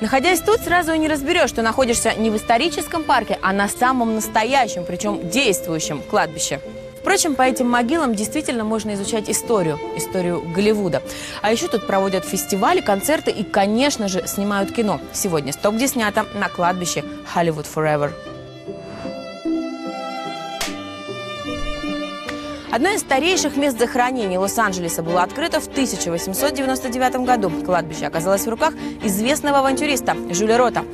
Находясь тут, сразу и не разберешь, что находишься не в историческом парке, а на самом настоящем, причем действующем кладбище. Впрочем, по этим могилам действительно можно изучать историю, историю Голливуда. А еще тут проводят фестивали, концерты и, конечно же, снимают кино. Сегодня «Стоп, где снято» на кладбище «Hollywood Forever». Одно из старейших мест захоронений Лос-Анджелеса было открыто в 1899 году. Кладбище оказалось в руках известного авантюриста Жюля Рота.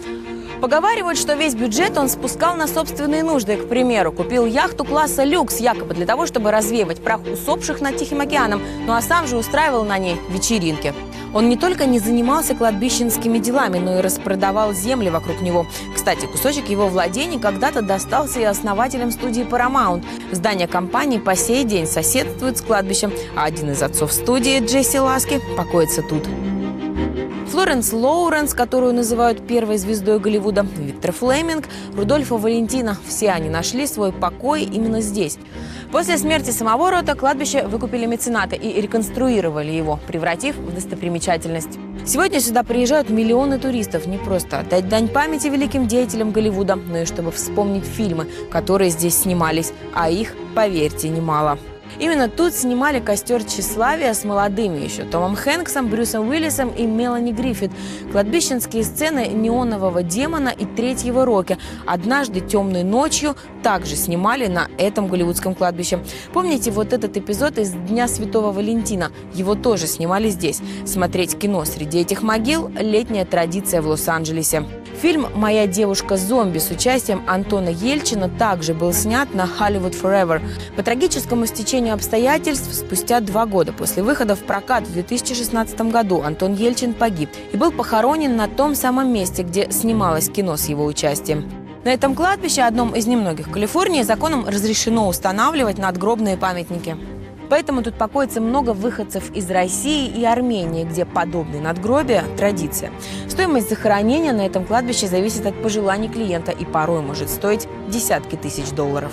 Поговаривают, что весь бюджет он спускал на собственные нужды. К примеру, купил яхту класса люкс, якобы для того, чтобы развеивать прах усопших над Тихим океаном, ну а сам же устраивал на ней вечеринки. Он не только не занимался кладбищенскими делами, но и распродавал земли вокруг него. Кстати, кусочек его владений когда-то достался и основателям студии Paramount. Здание компании по сей день соседствует с кладбищем, а один из отцов студии, Джесси Ласки, покоится тут. Флоренс Лоуренс, которую называют первой звездой Голливуда, Виктор Флеминг, Рудольфа Валентина – все они нашли свой покой именно здесь. После смерти самого Рота кладбище выкупили меценаты и реконструировали его, превратив в достопримечательность. Сегодня сюда приезжают миллионы туристов не просто отдать дань памяти великим деятелям Голливуда, но и чтобы вспомнить фильмы, которые здесь снимались, а их, поверьте, немало. Именно тут снимали «Костер тщеславия» с молодыми еще Томом Хэнксом, Брюсом Уиллисом и Мелани Гриффит. Кладбищенские сцены «Неонового демона» и «Третьего Роки». Однажды темной ночью также снимали на этом голливудском кладбище. Помните вот этот эпизод из «Дня Святого Валентина»? Его тоже снимали здесь. Смотреть кино среди этих могил – летняя традиция в Лос-Анджелесе. Фильм «Моя девушка-зомби» с участием Антона Ельчина также был снят на Hollywood Forever. По трагическому стечению обстоятельств, спустя два года после выхода в прокат в 2016 году Антон Ельчин погиб и был похоронен на том самом месте, где снималось кино с его участием. На этом кладбище, одном из немногих в Калифорнии, законом разрешено устанавливать надгробные памятники. Поэтому тут покоится много выходцев из России и Армении, где подобные надгробия – традиция. Стоимость захоронения на этом кладбище зависит от пожеланий клиента и порой может стоить десятки тысяч долларов.